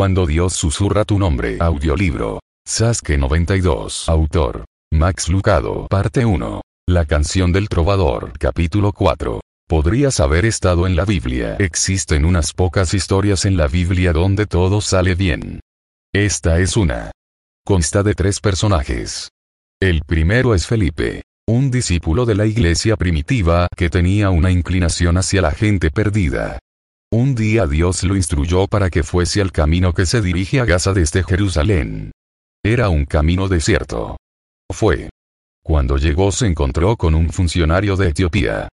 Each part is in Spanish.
Cuando Dios susurra tu nombre. Audiolibro. Sasuke 92. Autor. Max Lucado. Parte 1. La canción del trovador. Capítulo 4. Podrías haber estado en la Biblia. Existen unas pocas historias en la Biblia donde todo sale bien. Esta es una. Consta de tres personajes. El primero es Felipe, un discípulo de la iglesia primitiva que tenía una inclinación hacia la gente perdida. Un día Dios lo instruyó para que fuese al camino que se dirige a Gaza desde Jerusalén. Era un camino desierto. Fue. Cuando llegó se encontró con un funcionario de Etiopía.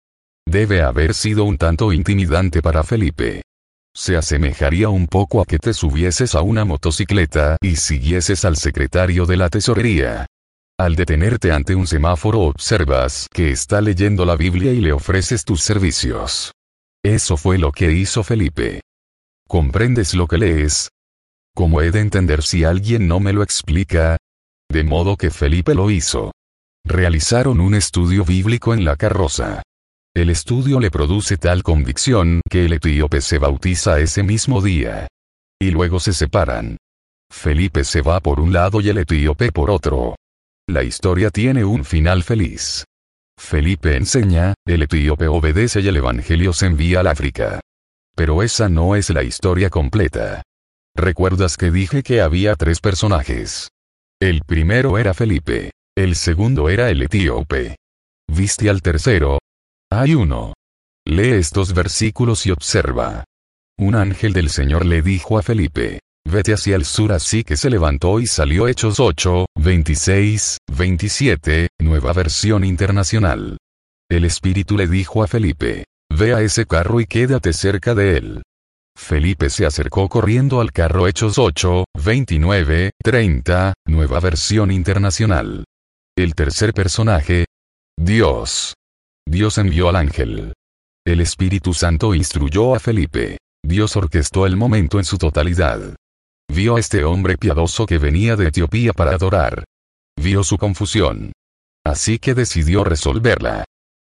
Debe haber sido un tanto intimidante para Felipe. Se asemejaría un poco a que te subieses a una motocicleta y siguieses al secretario de la tesorería. Al detenerte ante un semáforo observas que está leyendo la Biblia y le ofreces tus servicios. Eso fue lo que hizo Felipe. ¿Comprendes lo que lees? ¿Cómo he de entender si alguien no me lo explica? De modo que Felipe lo hizo. Realizaron un estudio bíblico en la carroza. El estudio le produce tal convicción que el etíope se bautiza ese mismo día. Y luego se separan. Felipe se va por un lado y el etíope por otro. La historia tiene un final feliz. Felipe enseña, el etíope obedece y el Evangelio se envía al África. Pero esa no es la historia completa. ¿Recuerdas que dije que había tres personajes? El primero era Felipe. El segundo era el etíope. ¿Viste al tercero? Hay uno. Lee estos versículos y observa. Un ángel del Señor le dijo a Felipe, vete hacia el sur así que se levantó y salió Hechos 8, 26, 27, nueva versión internacional. El Espíritu le dijo a Felipe, ve a ese carro y quédate cerca de él. Felipe se acercó corriendo al carro Hechos 8, 29, 30, nueva versión internacional. El tercer personaje. Dios. Dios envió al ángel. El Espíritu Santo instruyó a Felipe. Dios orquestó el momento en su totalidad. Vio a este hombre piadoso que venía de Etiopía para adorar. Vio su confusión. Así que decidió resolverla.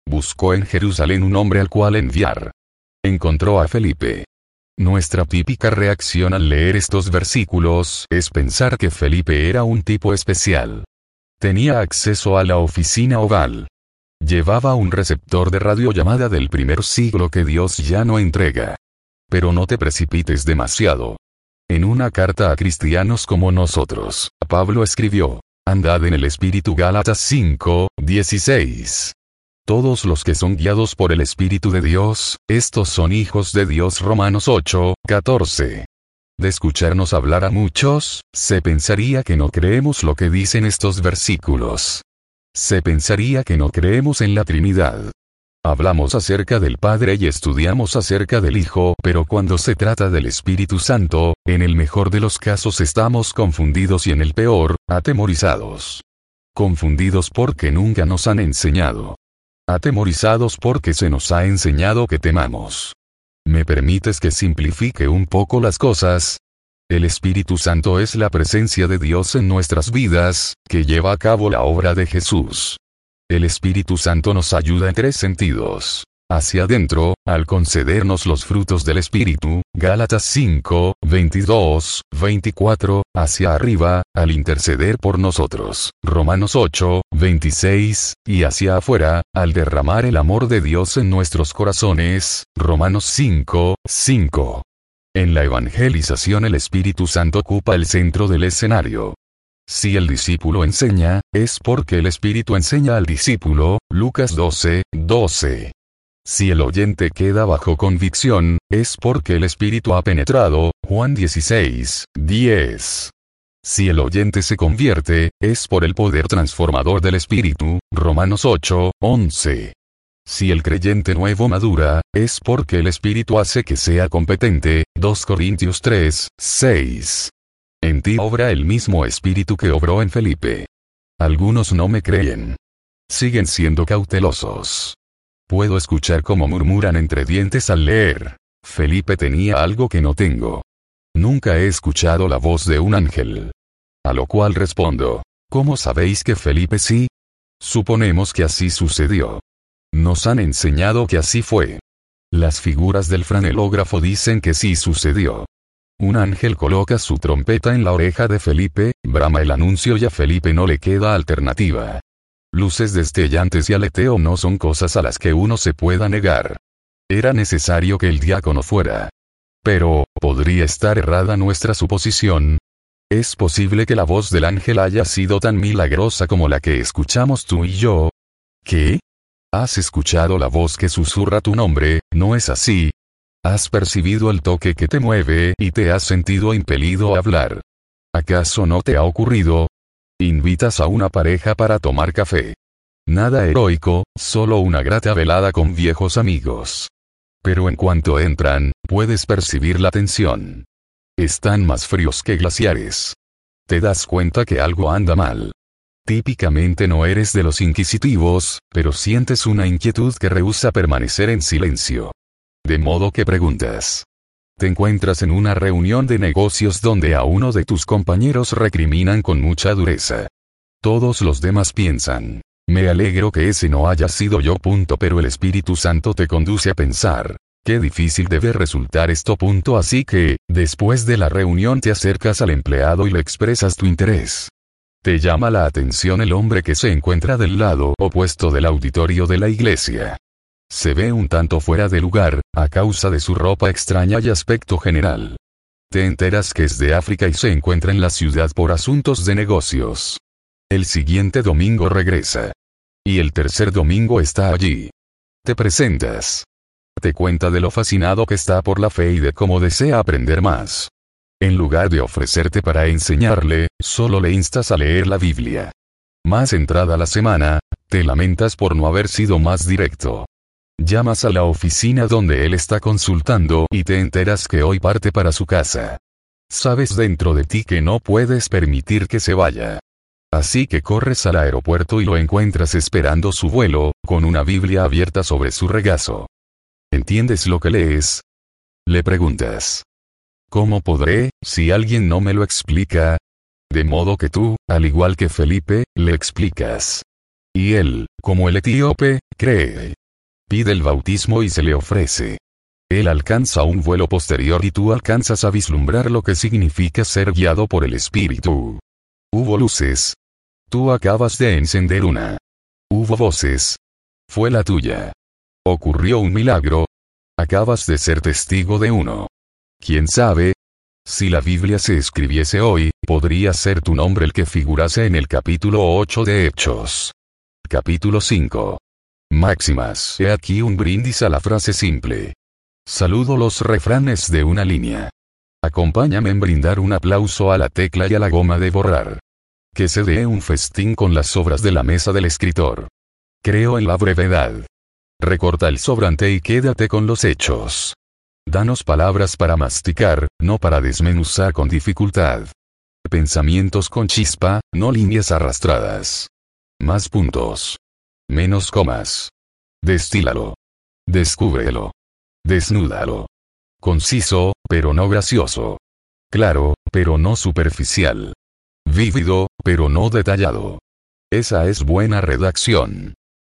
Buscó en Jerusalén un hombre al cual enviar. Encontró a Felipe. Nuestra típica reacción al leer estos versículos es pensar que Felipe era un tipo especial. Tenía acceso a la oficina oval. Llevaba un receptor de radiollamada del primer siglo que Dios ya no entrega. Pero no te precipites demasiado. En una carta a cristianos como nosotros, Pablo escribió, Andad en el Espíritu Gálatas 5, 16. Todos los que son guiados por el Espíritu de Dios, estos son hijos de Dios Romanos 8, 14. De escucharnos hablar a muchos, se pensaría que no creemos lo que dicen estos versículos. Se pensaría que no creemos en la Trinidad. Hablamos acerca del Padre y estudiamos acerca del Hijo, pero cuando se trata del Espíritu Santo, en el mejor de los casos estamos confundidos y en el peor, atemorizados. Confundidos porque nunca nos han enseñado. Atemorizados porque se nos ha enseñado que temamos. ¿Me permites que simplifique un poco las cosas? El Espíritu Santo es la presencia de Dios en nuestras vidas, que lleva a cabo la obra de Jesús. El Espíritu Santo nos ayuda en tres sentidos hacia adentro, al concedernos los frutos del Espíritu, Gálatas 5, 22, 24, hacia arriba, al interceder por nosotros, Romanos 8, 26, y hacia afuera, al derramar el amor de Dios en nuestros corazones, Romanos 5, 5. En la evangelización el Espíritu Santo ocupa el centro del escenario. Si el discípulo enseña, es porque el Espíritu enseña al discípulo, Lucas 12, 12. Si el oyente queda bajo convicción, es porque el Espíritu ha penetrado, Juan 16, 10. Si el oyente se convierte, es por el poder transformador del Espíritu, Romanos 8, 11. Si el creyente nuevo madura, es porque el Espíritu hace que sea competente, 2 Corintios 3, 6. En ti obra el mismo Espíritu que obró en Felipe. Algunos no me creen. Siguen siendo cautelosos. Puedo escuchar cómo murmuran entre dientes al leer. Felipe tenía algo que no tengo. Nunca he escuchado la voz de un ángel. A lo cual respondo, ¿cómo sabéis que Felipe sí? Suponemos que así sucedió. Nos han enseñado que así fue. Las figuras del franelógrafo dicen que sí sucedió. Un ángel coloca su trompeta en la oreja de Felipe, brama el anuncio y a Felipe no le queda alternativa. Luces destellantes y aleteo no son cosas a las que uno se pueda negar. Era necesario que el diácono fuera. Pero, ¿podría estar errada nuestra suposición? ¿Es posible que la voz del ángel haya sido tan milagrosa como la que escuchamos tú y yo? ¿Qué? Has escuchado la voz que susurra tu nombre, ¿no es así? Has percibido el toque que te mueve y te has sentido impelido a hablar. ¿Acaso no te ha ocurrido? Invitas a una pareja para tomar café. Nada heroico, solo una grata velada con viejos amigos. Pero en cuanto entran, puedes percibir la tensión. Están más fríos que glaciares. Te das cuenta que algo anda mal. Típicamente no eres de los inquisitivos, pero sientes una inquietud que rehúsa permanecer en silencio. De modo que preguntas. Te encuentras en una reunión de negocios donde a uno de tus compañeros recriminan con mucha dureza. Todos los demás piensan. Me alegro que ese no haya sido yo. Punto, pero el Espíritu Santo te conduce a pensar. Qué difícil debe resultar esto. Punto, así que, después de la reunión te acercas al empleado y le expresas tu interés. Te llama la atención el hombre que se encuentra del lado opuesto del auditorio de la iglesia. Se ve un tanto fuera de lugar, a causa de su ropa extraña y aspecto general. Te enteras que es de África y se encuentra en la ciudad por asuntos de negocios. El siguiente domingo regresa. Y el tercer domingo está allí. Te presentas. Te cuenta de lo fascinado que está por la fe y de cómo desea aprender más. En lugar de ofrecerte para enseñarle, solo le instas a leer la Biblia. Más entrada la semana, te lamentas por no haber sido más directo. Llamas a la oficina donde él está consultando y te enteras que hoy parte para su casa. Sabes dentro de ti que no puedes permitir que se vaya. Así que corres al aeropuerto y lo encuentras esperando su vuelo, con una Biblia abierta sobre su regazo. ¿Entiendes lo que lees? Le preguntas. ¿Cómo podré, si alguien no me lo explica? De modo que tú, al igual que Felipe, le explicas. Y él, como el etíope, cree. Pide el bautismo y se le ofrece. Él alcanza un vuelo posterior y tú alcanzas a vislumbrar lo que significa ser guiado por el Espíritu. Hubo luces. Tú acabas de encender una. Hubo voces. Fue la tuya. Ocurrió un milagro. Acabas de ser testigo de uno. ¿Quién sabe? Si la Biblia se escribiese hoy, podría ser tu nombre el que figurase en el capítulo 8 de Hechos. Capítulo 5. Máximas. He aquí un brindis a la frase simple. Saludo los refranes de una línea. Acompáñame en brindar un aplauso a la tecla y a la goma de borrar. Que se dé un festín con las obras de la mesa del escritor. Creo en la brevedad. Recorta el sobrante y quédate con los hechos. Danos palabras para masticar, no para desmenuzar con dificultad. Pensamientos con chispa, no líneas arrastradas. Más puntos. Menos comas. Destílalo. Descúbrelo. Desnúdalo. Conciso, pero no gracioso. Claro, pero no superficial. Vívido, pero no detallado. Esa es buena redacción.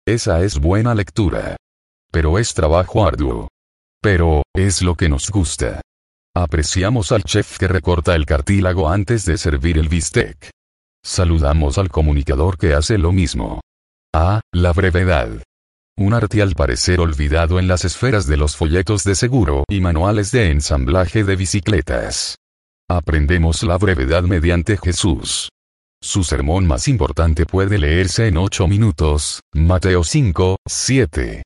Esa es buena lectura. Pero es trabajo arduo. Pero, es lo que nos gusta. Apreciamos al chef que recorta el cartílago antes de servir el bistec. Saludamos al comunicador que hace lo mismo. Ah, la brevedad. Un arte al parecer olvidado en las esferas de los folletos de seguro y manuales de ensamblaje de bicicletas. Aprendemos la brevedad mediante Jesús. Su sermón más importante puede leerse en 8 minutos, Mateo 5, 7.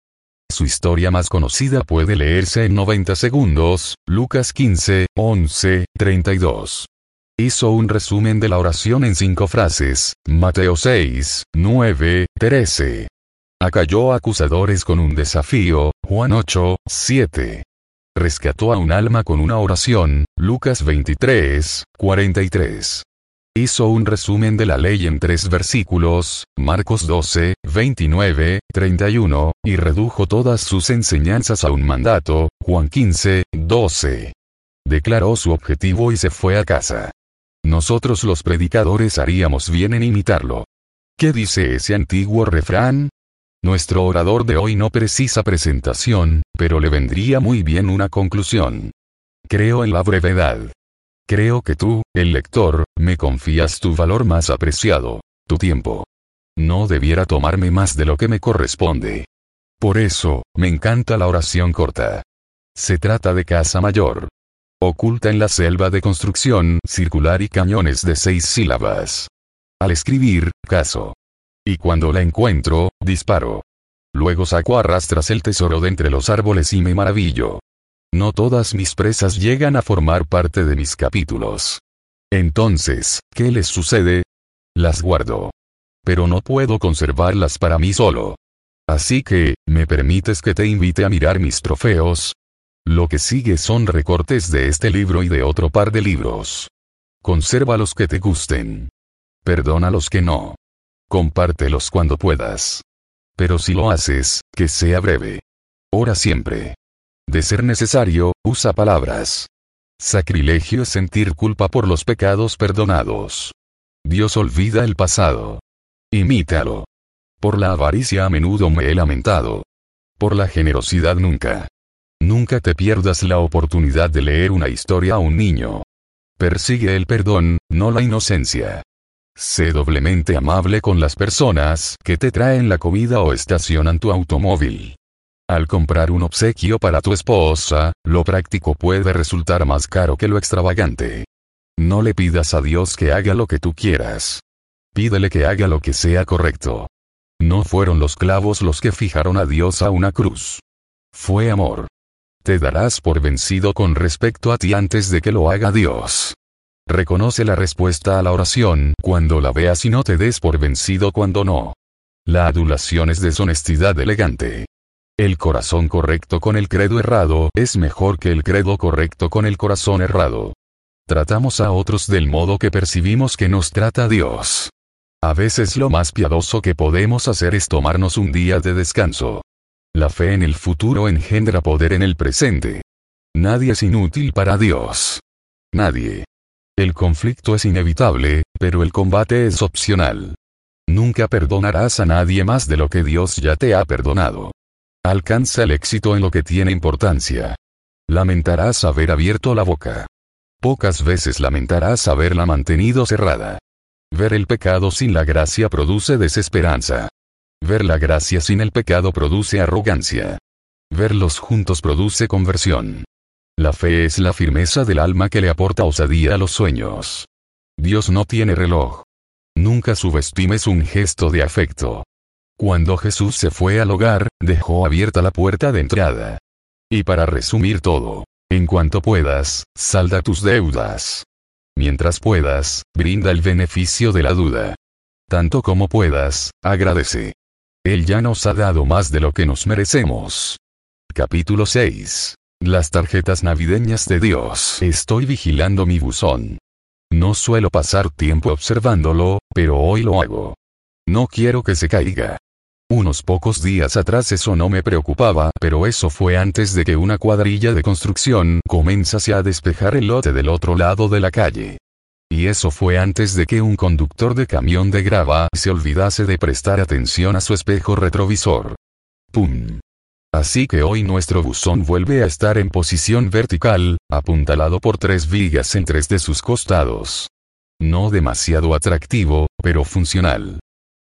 Su historia más conocida puede leerse en 90 segundos, Lucas 15, 11, 32. Hizo un resumen de la oración en cinco frases, Mateo 6, 9, 13. Acalló acusadores con un desafío, Juan 8, 7. Rescató a un alma con una oración, Lucas 23, 43 hizo un resumen de la ley en tres versículos, Marcos 12, 29, 31, y redujo todas sus enseñanzas a un mandato, Juan 15, 12. Declaró su objetivo y se fue a casa. Nosotros los predicadores haríamos bien en imitarlo. ¿Qué dice ese antiguo refrán? Nuestro orador de hoy no precisa presentación, pero le vendría muy bien una conclusión. Creo en la brevedad. Creo que tú, el lector, me confías tu valor más apreciado, tu tiempo. No debiera tomarme más de lo que me corresponde. Por eso, me encanta la oración corta. Se trata de casa mayor. Oculta en la selva de construcción circular y cañones de seis sílabas. Al escribir, caso. Y cuando la encuentro, disparo. Luego saco a rastras el tesoro de entre los árboles y me maravillo. No todas mis presas llegan a formar parte de mis capítulos. Entonces, ¿qué les sucede? Las guardo. Pero no puedo conservarlas para mí solo. Así que, ¿me permites que te invite a mirar mis trofeos? Lo que sigue son recortes de este libro y de otro par de libros. Conserva los que te gusten. Perdona los que no. Compártelos cuando puedas. Pero si lo haces, que sea breve. Ora siempre. De ser necesario, usa palabras. Sacrilegio es sentir culpa por los pecados perdonados. Dios olvida el pasado. Imítalo. Por la avaricia a menudo me he lamentado. Por la generosidad nunca. Nunca te pierdas la oportunidad de leer una historia a un niño. Persigue el perdón, no la inocencia. Sé doblemente amable con las personas que te traen la comida o estacionan tu automóvil. Al comprar un obsequio para tu esposa, lo práctico puede resultar más caro que lo extravagante. No le pidas a Dios que haga lo que tú quieras. Pídele que haga lo que sea correcto. No fueron los clavos los que fijaron a Dios a una cruz. Fue amor. Te darás por vencido con respecto a ti antes de que lo haga Dios. Reconoce la respuesta a la oración cuando la veas y no te des por vencido cuando no. La adulación es deshonestidad elegante. El corazón correcto con el credo errado es mejor que el credo correcto con el corazón errado. Tratamos a otros del modo que percibimos que nos trata Dios. A veces lo más piadoso que podemos hacer es tomarnos un día de descanso. La fe en el futuro engendra poder en el presente. Nadie es inútil para Dios. Nadie. El conflicto es inevitable, pero el combate es opcional. Nunca perdonarás a nadie más de lo que Dios ya te ha perdonado. Alcanza el éxito en lo que tiene importancia. Lamentarás haber abierto la boca. Pocas veces lamentarás haberla mantenido cerrada. Ver el pecado sin la gracia produce desesperanza. Ver la gracia sin el pecado produce arrogancia. Verlos juntos produce conversión. La fe es la firmeza del alma que le aporta osadía a los sueños. Dios no tiene reloj. Nunca subestimes un gesto de afecto. Cuando Jesús se fue al hogar, dejó abierta la puerta de entrada. Y para resumir todo, en cuanto puedas, salda tus deudas. Mientras puedas, brinda el beneficio de la duda. Tanto como puedas, agradece. Él ya nos ha dado más de lo que nos merecemos. Capítulo 6. Las tarjetas navideñas de Dios. Estoy vigilando mi buzón. No suelo pasar tiempo observándolo, pero hoy lo hago. No quiero que se caiga. Unos pocos días atrás eso no me preocupaba, pero eso fue antes de que una cuadrilla de construcción comenzase a despejar el lote del otro lado de la calle. Y eso fue antes de que un conductor de camión de grava se olvidase de prestar atención a su espejo retrovisor. ¡Pum! Así que hoy nuestro buzón vuelve a estar en posición vertical, apuntalado por tres vigas en tres de sus costados. No demasiado atractivo, pero funcional.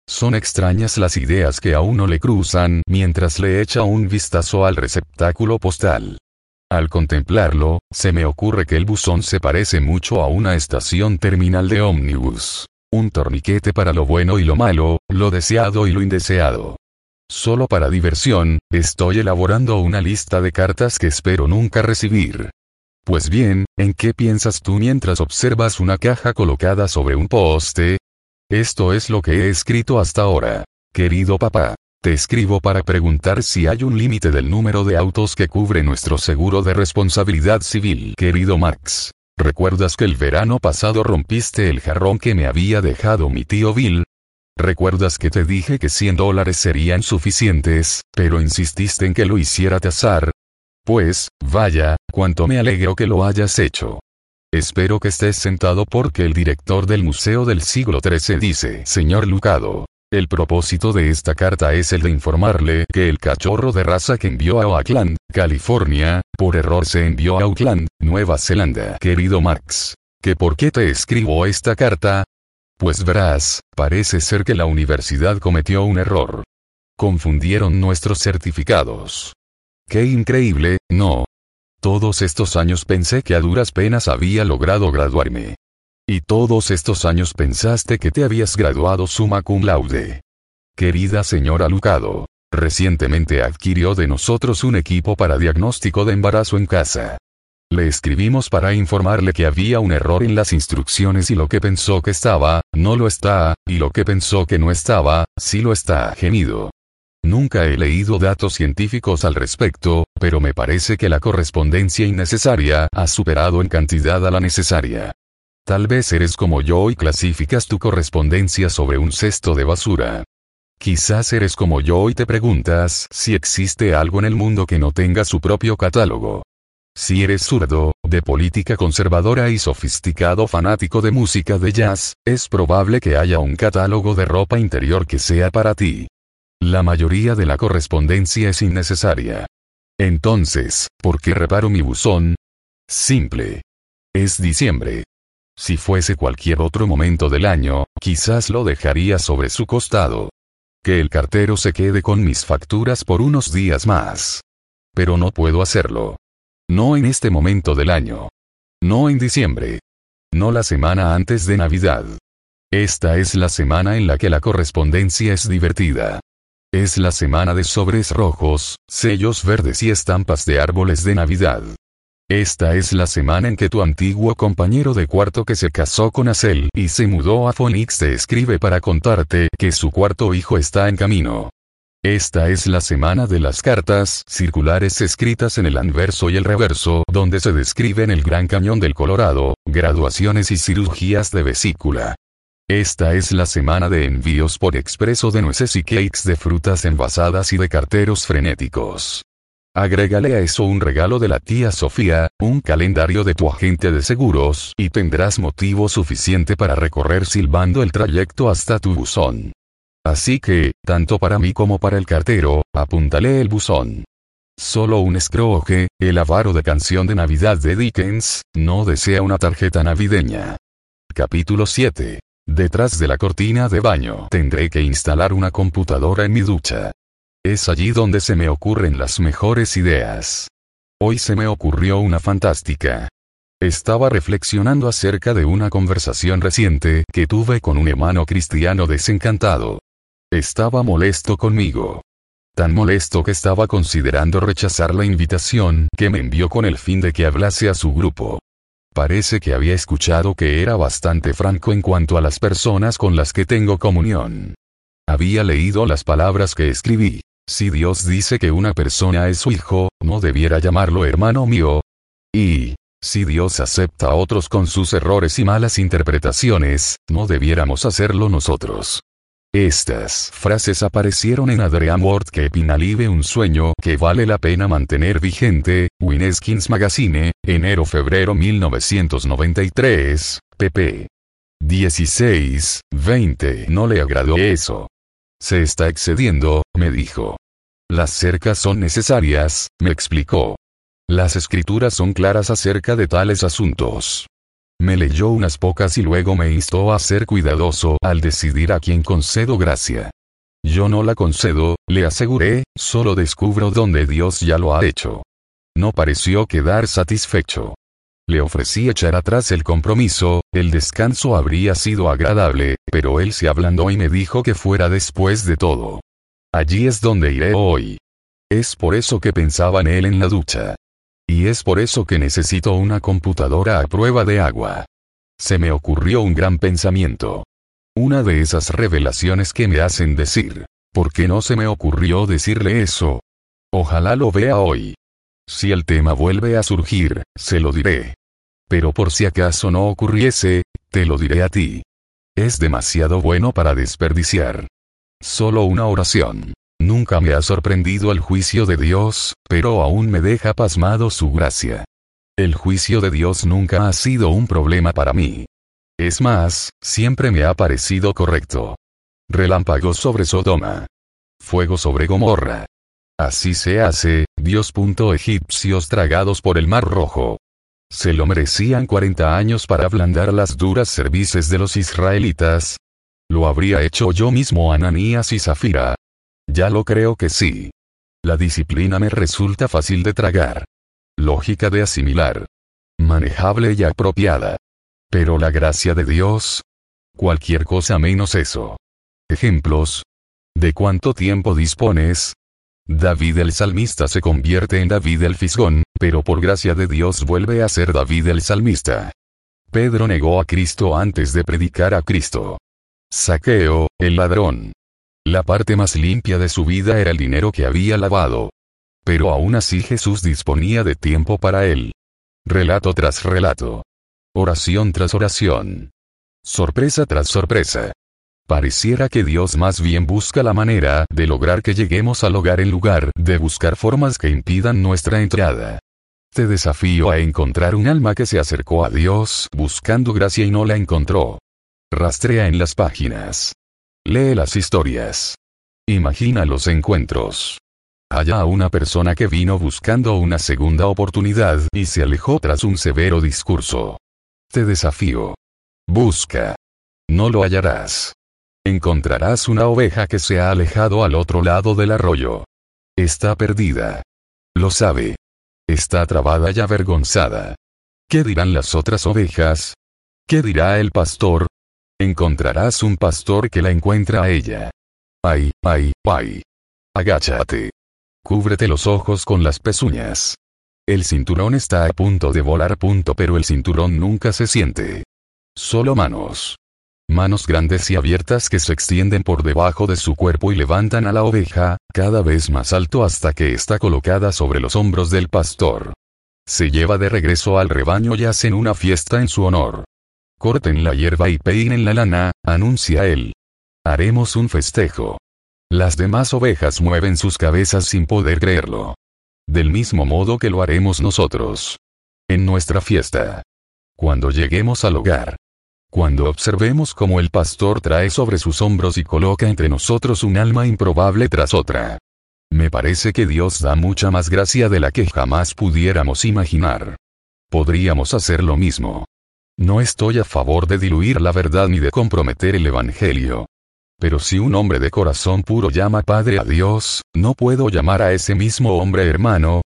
Son extrañas las ideas que a uno le cruzan mientras le echa un vistazo al receptáculo postal. Al contemplarlo, se me ocurre que el buzón se parece mucho a una estación terminal de ómnibus. Un torniquete para lo bueno y lo malo, lo deseado y lo indeseado. Solo para diversión, estoy elaborando una lista de cartas que espero nunca recibir. Pues bien, ¿en qué piensas tú mientras observas una caja colocada sobre un poste? Esto es lo que he escrito hasta ahora. Querido papá, te escribo para preguntar si hay un límite del número de autos que cubre nuestro seguro de responsabilidad civil. Querido Max, ¿recuerdas que el verano pasado rompiste el jarrón que me había dejado mi tío Bill? ¿Recuerdas que te dije que 100 dólares serían suficientes, pero insististe en que lo hiciera tasar? Pues, vaya, cuánto me alegro que lo hayas hecho. Espero que estés sentado porque el director del Museo del Siglo XIII dice, Señor Lucado, el propósito de esta carta es el de informarle que el cachorro de raza que envió a Oakland, California, por error se envió a Auckland, Nueva Zelanda. Querido Max, ¿Que por qué te escribo esta carta? Pues verás, parece ser que la universidad cometió un error. Confundieron nuestros certificados. Qué increíble, ¿no? Todos estos años pensé que a duras penas había logrado graduarme. Y todos estos años pensaste que te habías graduado summa cum laude. Querida señora Lucado, recientemente adquirió de nosotros un equipo para diagnóstico de embarazo en casa. Le escribimos para informarle que había un error en las instrucciones y lo que pensó que estaba, no lo está, y lo que pensó que no estaba, sí lo está, gemido. Nunca he leído datos científicos al respecto, pero me parece que la correspondencia innecesaria ha superado en cantidad a la necesaria. Tal vez eres como yo y clasificas tu correspondencia sobre un cesto de basura. Quizás eres como yo y te preguntas si existe algo en el mundo que no tenga su propio catálogo. Si eres zurdo, de política conservadora y sofisticado fanático de música de jazz, es probable que haya un catálogo de ropa interior que sea para ti. La mayoría de la correspondencia es innecesaria. Entonces, ¿por qué reparo mi buzón? Simple. Es diciembre. Si fuese cualquier otro momento del año, quizás lo dejaría sobre su costado. Que el cartero se quede con mis facturas por unos días más. Pero no puedo hacerlo. No en este momento del año. No en diciembre. No la semana antes de Navidad. Esta es la semana en la que la correspondencia es divertida. Es la semana de sobres rojos, sellos verdes y estampas de árboles de Navidad. Esta es la semana en que tu antiguo compañero de cuarto que se casó con Acel y se mudó a Phoenix te escribe para contarte que su cuarto hijo está en camino. Esta es la semana de las cartas circulares escritas en el anverso y el reverso, donde se describen el Gran Cañón del Colorado, graduaciones y cirugías de vesícula. Esta es la semana de envíos por expreso de nueces y cakes de frutas envasadas y de carteros frenéticos. Agrégale a eso un regalo de la tía Sofía, un calendario de tu agente de seguros, y tendrás motivo suficiente para recorrer silbando el trayecto hasta tu buzón. Así que, tanto para mí como para el cartero, apúntale el buzón. Solo un escroje, el avaro de canción de Navidad de Dickens, no desea una tarjeta navideña. Capítulo 7. Detrás de la cortina de baño tendré que instalar una computadora en mi ducha. Es allí donde se me ocurren las mejores ideas. Hoy se me ocurrió una fantástica. Estaba reflexionando acerca de una conversación reciente que tuve con un hermano cristiano desencantado. Estaba molesto conmigo. Tan molesto que estaba considerando rechazar la invitación que me envió con el fin de que hablase a su grupo. Parece que había escuchado que era bastante franco en cuanto a las personas con las que tengo comunión. Había leído las palabras que escribí. Si Dios dice que una persona es su hijo, no debiera llamarlo hermano mío. Y, si Dios acepta a otros con sus errores y malas interpretaciones, no debiéramos hacerlo nosotros. Estas frases aparecieron en Adrian Ward que Pinalive un sueño que vale la pena mantener vigente, Wineskins Magazine, enero-febrero 1993, pp. 16, 20. No le agradó eso. Se está excediendo, me dijo. Las cercas son necesarias, me explicó. Las escrituras son claras acerca de tales asuntos. Me leyó unas pocas y luego me instó a ser cuidadoso al decidir a quién concedo gracia. Yo no la concedo, le aseguré, solo descubro donde Dios ya lo ha hecho. No pareció quedar satisfecho. Le ofrecí echar atrás el compromiso, el descanso habría sido agradable, pero él se ablandó y me dijo que fuera después de todo. Allí es donde iré hoy. Es por eso que pensaba en él en la ducha. Y es por eso que necesito una computadora a prueba de agua. Se me ocurrió un gran pensamiento. Una de esas revelaciones que me hacen decir, ¿por qué no se me ocurrió decirle eso? Ojalá lo vea hoy. Si el tema vuelve a surgir, se lo diré. Pero por si acaso no ocurriese, te lo diré a ti. Es demasiado bueno para desperdiciar. Solo una oración. Nunca me ha sorprendido el juicio de Dios, pero aún me deja pasmado su gracia. El juicio de Dios nunca ha sido un problema para mí. Es más, siempre me ha parecido correcto. Relámpagos sobre Sodoma. Fuego sobre Gomorra. Así se hace, Dios. Egipcios tragados por el mar rojo. ¿Se lo merecían 40 años para ablandar las duras cervices de los israelitas? ¿Lo habría hecho yo mismo Ananías y Zafira? Ya lo creo que sí. La disciplina me resulta fácil de tragar. Lógica de asimilar. Manejable y apropiada. Pero la gracia de Dios. Cualquier cosa menos eso. Ejemplos. ¿De cuánto tiempo dispones? David el salmista se convierte en David el fisgón, pero por gracia de Dios vuelve a ser David el salmista. Pedro negó a Cristo antes de predicar a Cristo. Saqueo, el ladrón. La parte más limpia de su vida era el dinero que había lavado. Pero aún así Jesús disponía de tiempo para él. Relato tras relato. Oración tras oración. Sorpresa tras sorpresa. Pareciera que Dios más bien busca la manera de lograr que lleguemos al hogar en lugar de buscar formas que impidan nuestra entrada. Te desafío a encontrar un alma que se acercó a Dios buscando gracia y no la encontró. Rastrea en las páginas. Lee las historias. Imagina los encuentros. Haya a una persona que vino buscando una segunda oportunidad y se alejó tras un severo discurso. Te desafío. Busca. No lo hallarás. Encontrarás una oveja que se ha alejado al otro lado del arroyo. Está perdida. Lo sabe. Está trabada y avergonzada. ¿Qué dirán las otras ovejas? ¿Qué dirá el pastor? Encontrarás un pastor que la encuentra a ella. Ay, ay, ay. Agáchate. Cúbrete los ojos con las pezuñas. El cinturón está a punto de volar punto pero el cinturón nunca se siente. Solo manos manos grandes y abiertas que se extienden por debajo de su cuerpo y levantan a la oveja, cada vez más alto hasta que está colocada sobre los hombros del pastor. Se lleva de regreso al rebaño y hacen una fiesta en su honor. Corten la hierba y peinen la lana, anuncia él. Haremos un festejo. Las demás ovejas mueven sus cabezas sin poder creerlo. Del mismo modo que lo haremos nosotros. En nuestra fiesta. Cuando lleguemos al hogar, cuando observemos cómo el pastor trae sobre sus hombros y coloca entre nosotros un alma improbable tras otra. Me parece que Dios da mucha más gracia de la que jamás pudiéramos imaginar. Podríamos hacer lo mismo. No estoy a favor de diluir la verdad ni de comprometer el Evangelio. Pero si un hombre de corazón puro llama Padre a Dios, ¿no puedo llamar a ese mismo hombre hermano?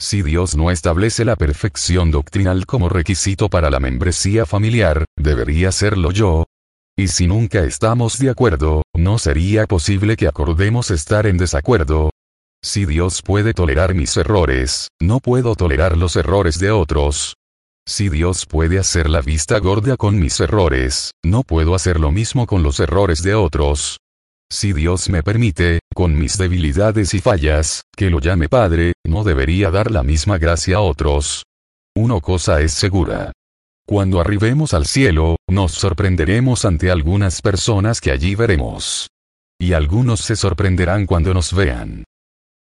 Si Dios no establece la perfección doctrinal como requisito para la membresía familiar, ¿debería serlo yo? Y si nunca estamos de acuerdo, ¿no sería posible que acordemos estar en desacuerdo? Si Dios puede tolerar mis errores, ¿no puedo tolerar los errores de otros? Si Dios puede hacer la vista gorda con mis errores, ¿no puedo hacer lo mismo con los errores de otros? Si Dios me permite, con mis debilidades y fallas, que lo llame Padre, no debería dar la misma gracia a otros. Una cosa es segura. Cuando arribemos al cielo, nos sorprenderemos ante algunas personas que allí veremos. Y algunos se sorprenderán cuando nos vean.